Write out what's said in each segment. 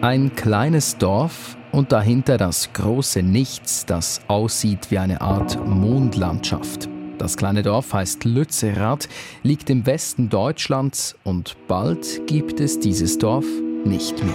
Ein kleines Dorf und dahinter das große Nichts, das aussieht wie eine Art Mondlandschaft. Das kleine Dorf heißt Lützerath, liegt im Westen Deutschlands und bald gibt es dieses Dorf nicht mehr.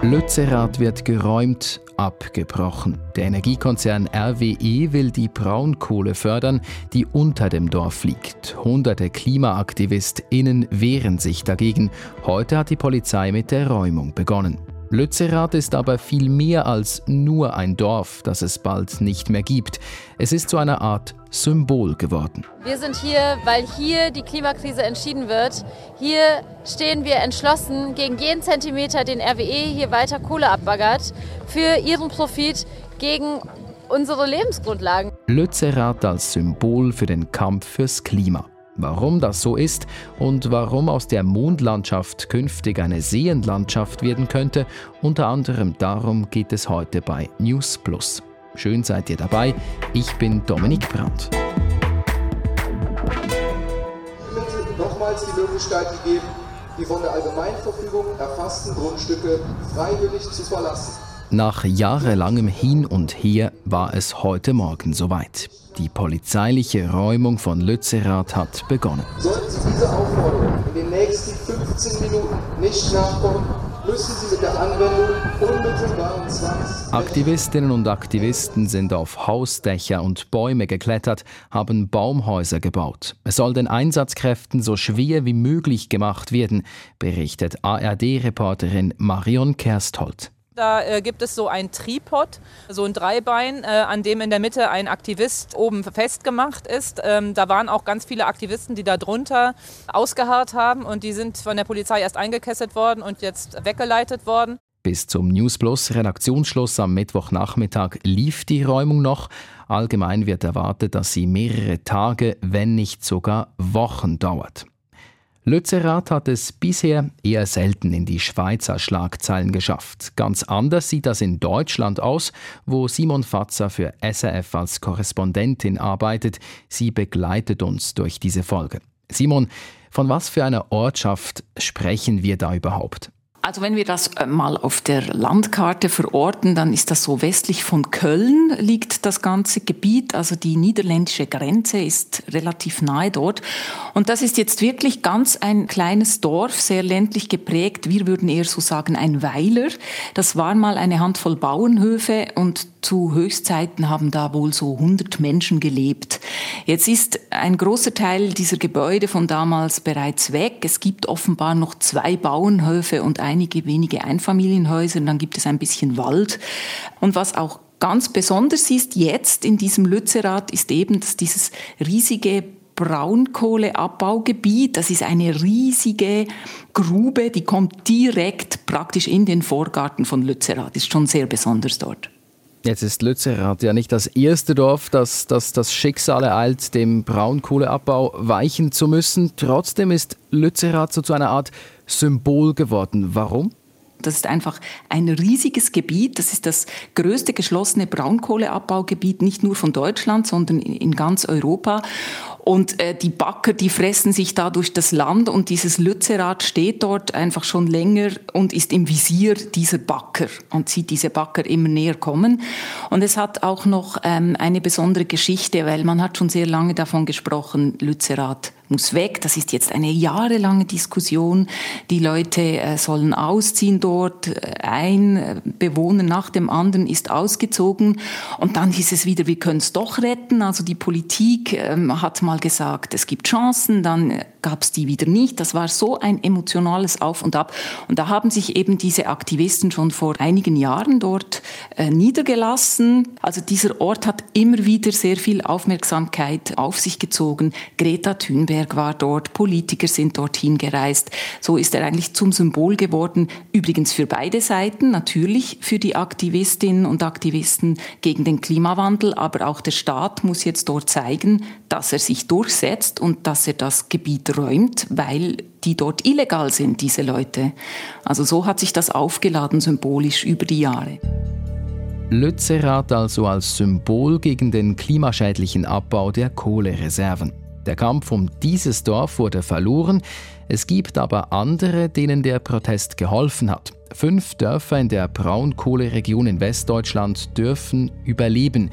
Lützerath wird geräumt, abgebrochen. Der Energiekonzern RWE will die Braunkohle fördern, die unter dem Dorf liegt. Hunderte KlimaaktivistInnen wehren sich dagegen. Heute hat die Polizei mit der Räumung begonnen. Lützerath ist aber viel mehr als nur ein Dorf, das es bald nicht mehr gibt. Es ist zu einer Art Symbol geworden. Wir sind hier, weil hier die Klimakrise entschieden wird. Hier stehen wir entschlossen gegen jeden Zentimeter, den RWE hier weiter Kohle abbaggert, für ihren Profit gegen unsere Lebensgrundlagen. Lützerath als Symbol für den Kampf fürs Klima. Warum das so ist und warum aus der Mondlandschaft künftig eine Seenlandschaft werden könnte, unter anderem darum geht es heute bei News Plus. Schön seid ihr dabei. Ich bin Dominik Brandt. nochmals die Möglichkeit gegeben, die von der Allgemeinverfügung erfassten Grundstücke freiwillig zu verlassen. Nach jahrelangem Hin und Her war es heute Morgen soweit. Die polizeiliche Räumung von Lützerath hat begonnen. Sollten Sie diese Aufforderung in den nächsten 15 Minuten nicht nachkommen, müssen Sie mit der Anwendung unmittelbaren Zwangs... Aktivistinnen und Aktivisten sind auf Hausdächer und Bäume geklettert, haben Baumhäuser gebaut. Es soll den Einsatzkräften so schwer wie möglich gemacht werden, berichtet ARD-Reporterin Marion Kersthold. Da äh, gibt es so ein Tripod, so ein Dreibein, äh, an dem in der Mitte ein Aktivist oben festgemacht ist. Ähm, da waren auch ganz viele Aktivisten, die da drunter ausgeharrt haben und die sind von der Polizei erst eingekesselt worden und jetzt weggeleitet worden. Bis zum Newsplus Redaktionsschluss am Mittwochnachmittag lief die Räumung noch. Allgemein wird erwartet, dass sie mehrere Tage, wenn nicht sogar Wochen dauert. Lützerath hat es bisher eher selten in die Schweizer Schlagzeilen geschafft. Ganz anders sieht das in Deutschland aus, wo Simon Fatzer für SRF als Korrespondentin arbeitet. Sie begleitet uns durch diese Folge. Simon, von was für einer Ortschaft sprechen wir da überhaupt? Also wenn wir das äh, mal auf der Landkarte verorten, dann ist das so westlich von Köln liegt das ganze Gebiet. Also die niederländische Grenze ist relativ nahe dort. Und das ist jetzt wirklich ganz ein kleines Dorf, sehr ländlich geprägt. Wir würden eher so sagen ein Weiler. Das war mal eine Handvoll Bauernhöfe und zu Höchstzeiten haben da wohl so 100 Menschen gelebt. Jetzt ist ein großer Teil dieser Gebäude von damals bereits weg. Es gibt offenbar noch zwei Bauernhöfe und einige wenige Einfamilienhäuser. Und dann gibt es ein bisschen Wald. Und was auch ganz besonders ist jetzt in diesem Lützerath, ist eben, dass dieses riesige Braunkohleabbaugebiet. Das ist eine riesige Grube, die kommt direkt praktisch in den Vorgarten von Lützerath. Ist schon sehr besonders dort. Jetzt ist Lützerath ja nicht das erste Dorf, das, das das Schicksal ereilt, dem Braunkohleabbau weichen zu müssen. Trotzdem ist Lützerath so zu einer Art Symbol geworden. Warum? Das ist einfach ein riesiges Gebiet. Das ist das größte geschlossene Braunkohleabbaugebiet, nicht nur von Deutschland, sondern in ganz Europa. Und äh, die Backer, die fressen sich da durch das Land und dieses Lützerath steht dort einfach schon länger und ist im Visier dieser Backer und sieht diese Backer immer näher kommen. Und es hat auch noch ähm, eine besondere Geschichte, weil man hat schon sehr lange davon gesprochen, Lützerath muss weg. Das ist jetzt eine jahrelange Diskussion. Die Leute äh, sollen ausziehen dort. Ein Bewohner nach dem anderen ist ausgezogen. Und dann hieß es wieder, wir können es doch retten. Also die Politik ähm, hat mal gesagt, es gibt Chancen. Dann gab es die wieder nicht. Das war so ein emotionales Auf und Ab. Und da haben sich eben diese Aktivisten schon vor einigen Jahren dort äh, niedergelassen. Also dieser Ort hat immer wieder sehr viel Aufmerksamkeit auf sich gezogen. Greta Thunberg Thunberg war dort, Politiker sind dorthin gereist. So ist er eigentlich zum Symbol geworden, übrigens für beide Seiten, natürlich für die Aktivistinnen und Aktivisten gegen den Klimawandel, aber auch der Staat muss jetzt dort zeigen, dass er sich durchsetzt und dass er das Gebiet räumt, weil die dort illegal sind, diese Leute. Also so hat sich das aufgeladen symbolisch über die Jahre. Lützerath also als Symbol gegen den klimaschädlichen Abbau der Kohlereserven. Der Kampf um dieses Dorf wurde verloren. Es gibt aber andere, denen der Protest geholfen hat. Fünf Dörfer in der Braunkohleregion in Westdeutschland dürfen überleben.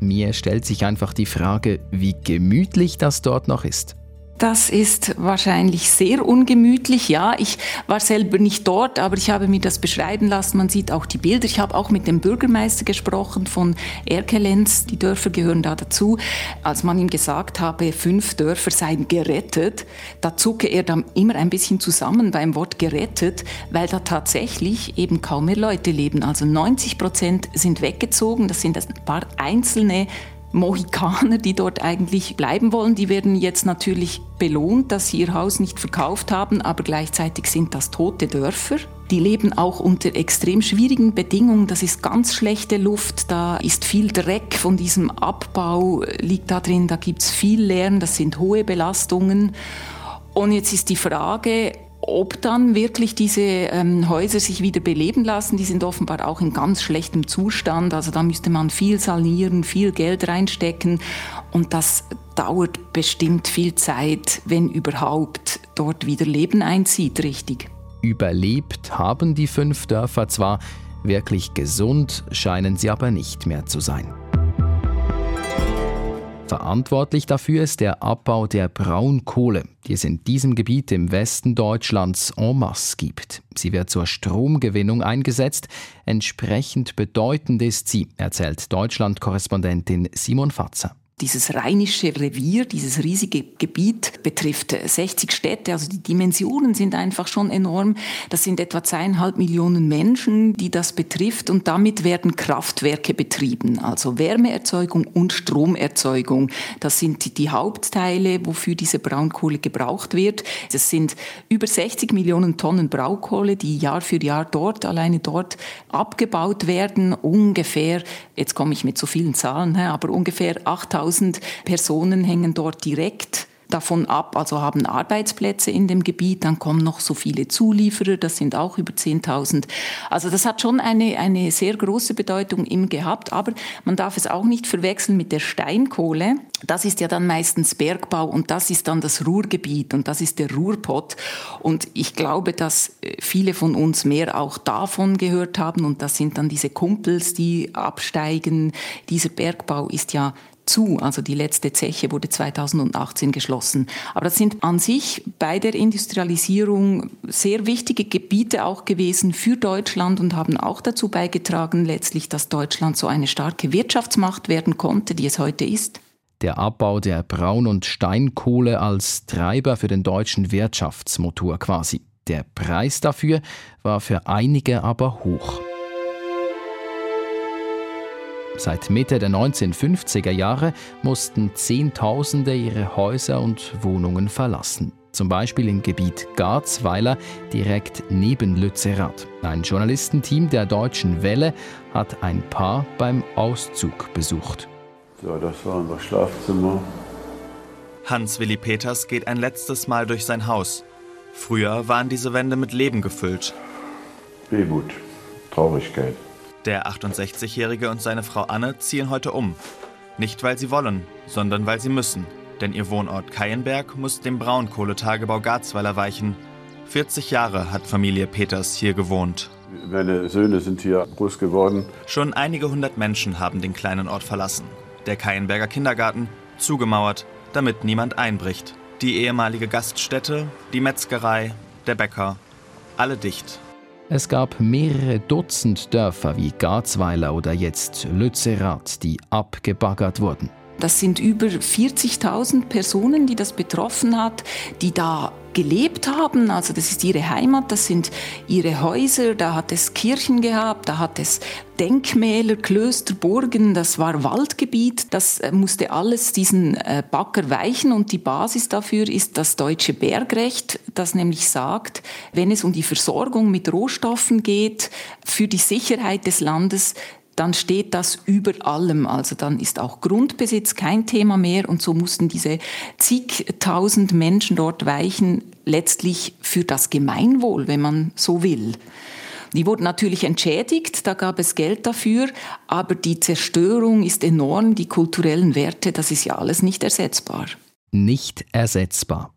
Mir stellt sich einfach die Frage, wie gemütlich das dort noch ist. Das ist wahrscheinlich sehr ungemütlich. Ja, ich war selber nicht dort, aber ich habe mir das beschreiben lassen. Man sieht auch die Bilder. Ich habe auch mit dem Bürgermeister gesprochen von Erkelenz. Die Dörfer gehören da dazu. Als man ihm gesagt habe, fünf Dörfer seien gerettet, da zucke er dann immer ein bisschen zusammen beim Wort gerettet, weil da tatsächlich eben kaum mehr Leute leben. Also 90 Prozent sind weggezogen. Das sind ein paar einzelne Mohikaner, die dort eigentlich bleiben wollen, die werden jetzt natürlich belohnt, dass sie ihr Haus nicht verkauft haben, aber gleichzeitig sind das tote Dörfer. Die leben auch unter extrem schwierigen Bedingungen. Das ist ganz schlechte Luft, da ist viel Dreck von diesem Abbau, liegt da drin, da gibt es viel Lärm, das sind hohe Belastungen. Und jetzt ist die Frage, ob dann wirklich diese ähm, Häuser sich wieder beleben lassen, die sind offenbar auch in ganz schlechtem Zustand. Also da müsste man viel sanieren, viel Geld reinstecken und das dauert bestimmt viel Zeit, wenn überhaupt dort wieder Leben einzieht, richtig. Überlebt haben die fünf Dörfer zwar, wirklich gesund scheinen sie aber nicht mehr zu sein. Verantwortlich dafür ist der Abbau der Braunkohle, die es in diesem Gebiet im Westen Deutschlands en masse gibt. Sie wird zur Stromgewinnung eingesetzt. Entsprechend bedeutend ist sie, erzählt Deutschland-Korrespondentin Simon Fatzer. Dieses rheinische Revier, dieses riesige Gebiet betrifft 60 Städte, also die Dimensionen sind einfach schon enorm. Das sind etwa zweieinhalb Millionen Menschen, die das betrifft und damit werden Kraftwerke betrieben, also Wärmeerzeugung und Stromerzeugung. Das sind die Hauptteile, wofür diese Braunkohle gebraucht wird. Es sind über 60 Millionen Tonnen Braunkohle, die Jahr für Jahr dort, alleine dort abgebaut werden. Ungefähr, jetzt komme ich mit so vielen Zahlen, aber ungefähr 8000 1000 Personen hängen dort direkt davon ab, also haben Arbeitsplätze in dem Gebiet, dann kommen noch so viele Zulieferer, das sind auch über 10.000. Also das hat schon eine, eine sehr große Bedeutung im gehabt, aber man darf es auch nicht verwechseln mit der Steinkohle. Das ist ja dann meistens Bergbau und das ist dann das Ruhrgebiet und das ist der Ruhrpott. Und ich glaube, dass äh, viele von uns mehr auch davon gehört haben und das sind dann diese Kumpels, die absteigen. Dieser Bergbau ist ja zu. Also die letzte Zeche wurde 2018 geschlossen. Aber das sind an sich bei der Industrialisierung sehr wichtige Gebiete auch gewesen für Deutschland und haben auch dazu beigetragen, letztlich, dass Deutschland so eine starke Wirtschaftsmacht werden konnte, die es heute ist. Der Abbau der Braun- und Steinkohle als Treiber für den deutschen Wirtschaftsmotor quasi. Der Preis dafür war für einige aber hoch. Seit Mitte der 1950er Jahre mussten Zehntausende ihre Häuser und Wohnungen verlassen. Zum Beispiel im Gebiet Garzweiler, direkt neben Lützerath. Ein Journalistenteam der Deutschen Welle hat ein Paar beim Auszug besucht. So, das war unser Schlafzimmer. Hans-Willi Peters geht ein letztes Mal durch sein Haus. Früher waren diese Wände mit Leben gefüllt. Wehmut, Traurigkeit. Der 68-Jährige und seine Frau Anne ziehen heute um. Nicht weil sie wollen, sondern weil sie müssen. Denn ihr Wohnort Keienberg muss dem Braunkohletagebau Garzweiler weichen. 40 Jahre hat Familie Peters hier gewohnt. Meine Söhne sind hier groß geworden. Schon einige hundert Menschen haben den kleinen Ort verlassen. Der Keienberger Kindergarten zugemauert, damit niemand einbricht. Die ehemalige Gaststätte, die Metzgerei, der Bäcker, alle dicht. Es gab mehrere Dutzend Dörfer wie Garzweiler oder jetzt Lützerath, die abgebaggert wurden. Das sind über 40.000 Personen, die das betroffen hat, die da gelebt haben. Also das ist ihre Heimat, das sind ihre Häuser, da hat es Kirchen gehabt, da hat es Denkmäler, Klöster, Burgen, das war Waldgebiet, das äh, musste alles diesen äh, Bagger weichen und die Basis dafür ist das deutsche Bergrecht, das nämlich sagt, wenn es um die Versorgung mit Rohstoffen geht, für die Sicherheit des Landes, dann steht das über allem. Also dann ist auch Grundbesitz kein Thema mehr und so mussten diese zigtausend Menschen dort weichen, letztlich für das Gemeinwohl, wenn man so will. Die wurden natürlich entschädigt, da gab es Geld dafür, aber die Zerstörung ist enorm, die kulturellen Werte, das ist ja alles nicht ersetzbar. nicht ersetzbar.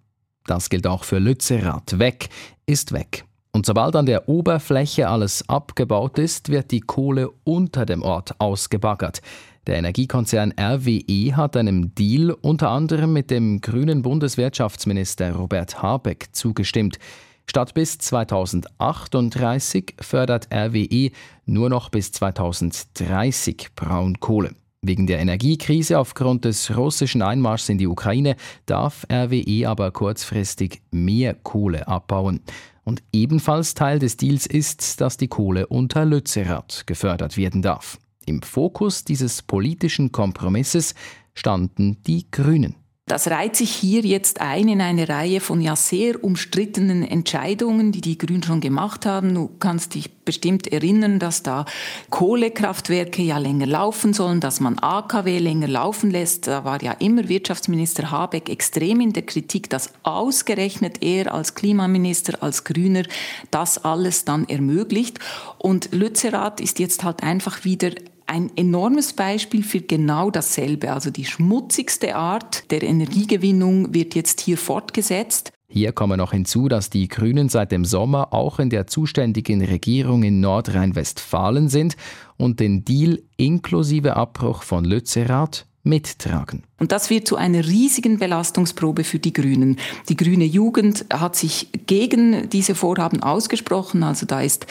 Das gilt auch für Lützerath. Weg ist weg. Und sobald an der Oberfläche alles abgebaut ist, wird die Kohle unter dem Ort ausgebaggert. Der Energiekonzern RWE hat einem Deal unter anderem mit dem grünen Bundeswirtschaftsminister Robert Habeck zugestimmt. Statt bis 2038 fördert RWE nur noch bis 2030 Braunkohle. Wegen der Energiekrise aufgrund des russischen Einmarschs in die Ukraine darf RWE aber kurzfristig mehr Kohle abbauen. Und ebenfalls Teil des Deals ist, dass die Kohle unter Lützerath gefördert werden darf. Im Fokus dieses politischen Kompromisses standen die Grünen. Das reiht sich hier jetzt ein in eine Reihe von ja sehr umstrittenen Entscheidungen, die die Grünen schon gemacht haben. Du kannst dich bestimmt erinnern, dass da Kohlekraftwerke ja länger laufen sollen, dass man AKW länger laufen lässt. Da war ja immer Wirtschaftsminister Habeck extrem in der Kritik, dass ausgerechnet er als Klimaminister, als Grüner das alles dann ermöglicht. Und Lützerath ist jetzt halt einfach wieder ein enormes Beispiel für genau dasselbe. Also die schmutzigste Art der Energiegewinnung wird jetzt hier fortgesetzt. Hier komme noch hinzu, dass die Grünen seit dem Sommer auch in der zuständigen Regierung in Nordrhein-Westfalen sind und den Deal inklusive Abbruch von Lützerath mittragen. Und das wird zu einer riesigen Belastungsprobe für die Grünen. Die grüne Jugend hat sich gegen diese Vorhaben ausgesprochen. Also da ist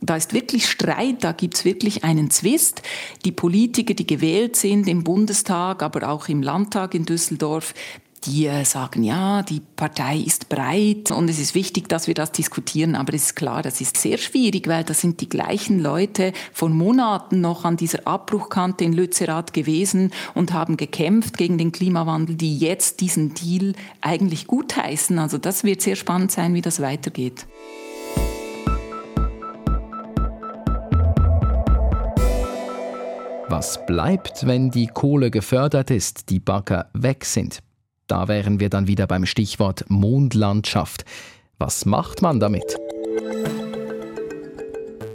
da ist wirklich Streit, da gibt's wirklich einen Zwist. Die Politiker, die gewählt sind im Bundestag, aber auch im Landtag in Düsseldorf, die äh, sagen, ja, die Partei ist breit und es ist wichtig, dass wir das diskutieren, aber es ist klar, das ist sehr schwierig, weil das sind die gleichen Leute von Monaten noch an dieser Abbruchkante in Lützerath gewesen und haben gekämpft gegen den Klimawandel, die jetzt diesen Deal eigentlich gutheißen. Also das wird sehr spannend sein, wie das weitergeht. Was bleibt, wenn die Kohle gefördert ist, die Bagger weg sind? Da wären wir dann wieder beim Stichwort Mondlandschaft. Was macht man damit?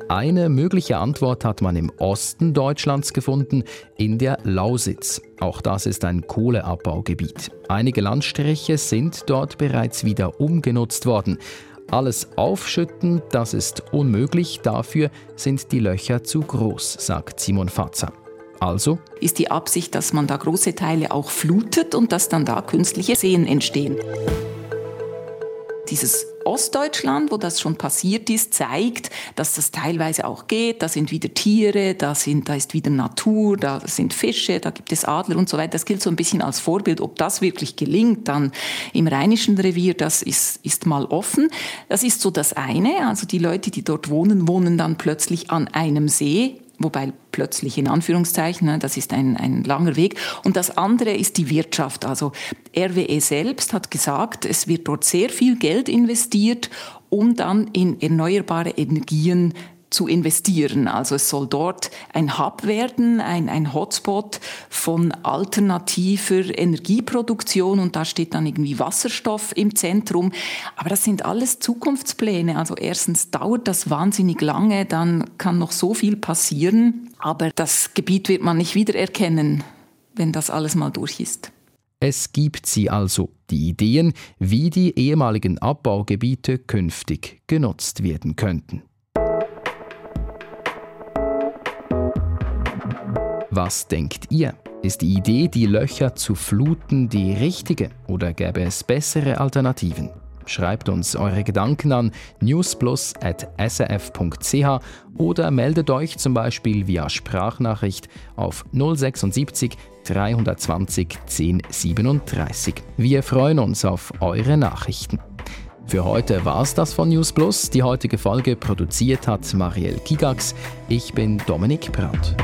Eine mögliche Antwort hat man im Osten Deutschlands gefunden, in der Lausitz. Auch das ist ein Kohleabbaugebiet. Einige Landstriche sind dort bereits wieder umgenutzt worden. Alles aufschütten, das ist unmöglich, dafür sind die Löcher zu groß, sagt Simon Fatzer. Also ist die Absicht, dass man da große Teile auch flutet und dass dann da künstliche Seen entstehen. Dieses Ostdeutschland, wo das schon passiert ist, zeigt, dass das teilweise auch geht. Da sind wieder Tiere, da, sind, da ist wieder Natur, da sind Fische, da gibt es Adler und so weiter. Das gilt so ein bisschen als Vorbild. Ob das wirklich gelingt, dann im Rheinischen Revier, das ist, ist mal offen. Das ist so das eine. Also die Leute, die dort wohnen, wohnen dann plötzlich an einem See wobei plötzlich in Anführungszeichen, ne, das ist ein, ein langer Weg. Und das andere ist die Wirtschaft. Also RWE selbst hat gesagt, es wird dort sehr viel Geld investiert, um dann in erneuerbare Energien zu investieren. Also es soll dort ein Hub werden, ein, ein Hotspot von alternativer Energieproduktion und da steht dann irgendwie Wasserstoff im Zentrum. Aber das sind alles Zukunftspläne. Also erstens dauert das wahnsinnig lange, dann kann noch so viel passieren, aber das Gebiet wird man nicht wiedererkennen, wenn das alles mal durch ist. Es gibt sie also, die Ideen, wie die ehemaligen Abbaugebiete künftig genutzt werden könnten. Was denkt ihr? Ist die Idee, die Löcher zu fluten, die richtige oder gäbe es bessere Alternativen? Schreibt uns eure Gedanken an newsplus.srf.ch oder meldet euch zum Beispiel via Sprachnachricht auf 076 320 1037. Wir freuen uns auf eure Nachrichten. Für heute war es das von News Plus. Die heutige Folge produziert hat Marielle Kigax. Ich bin Dominik Brandt.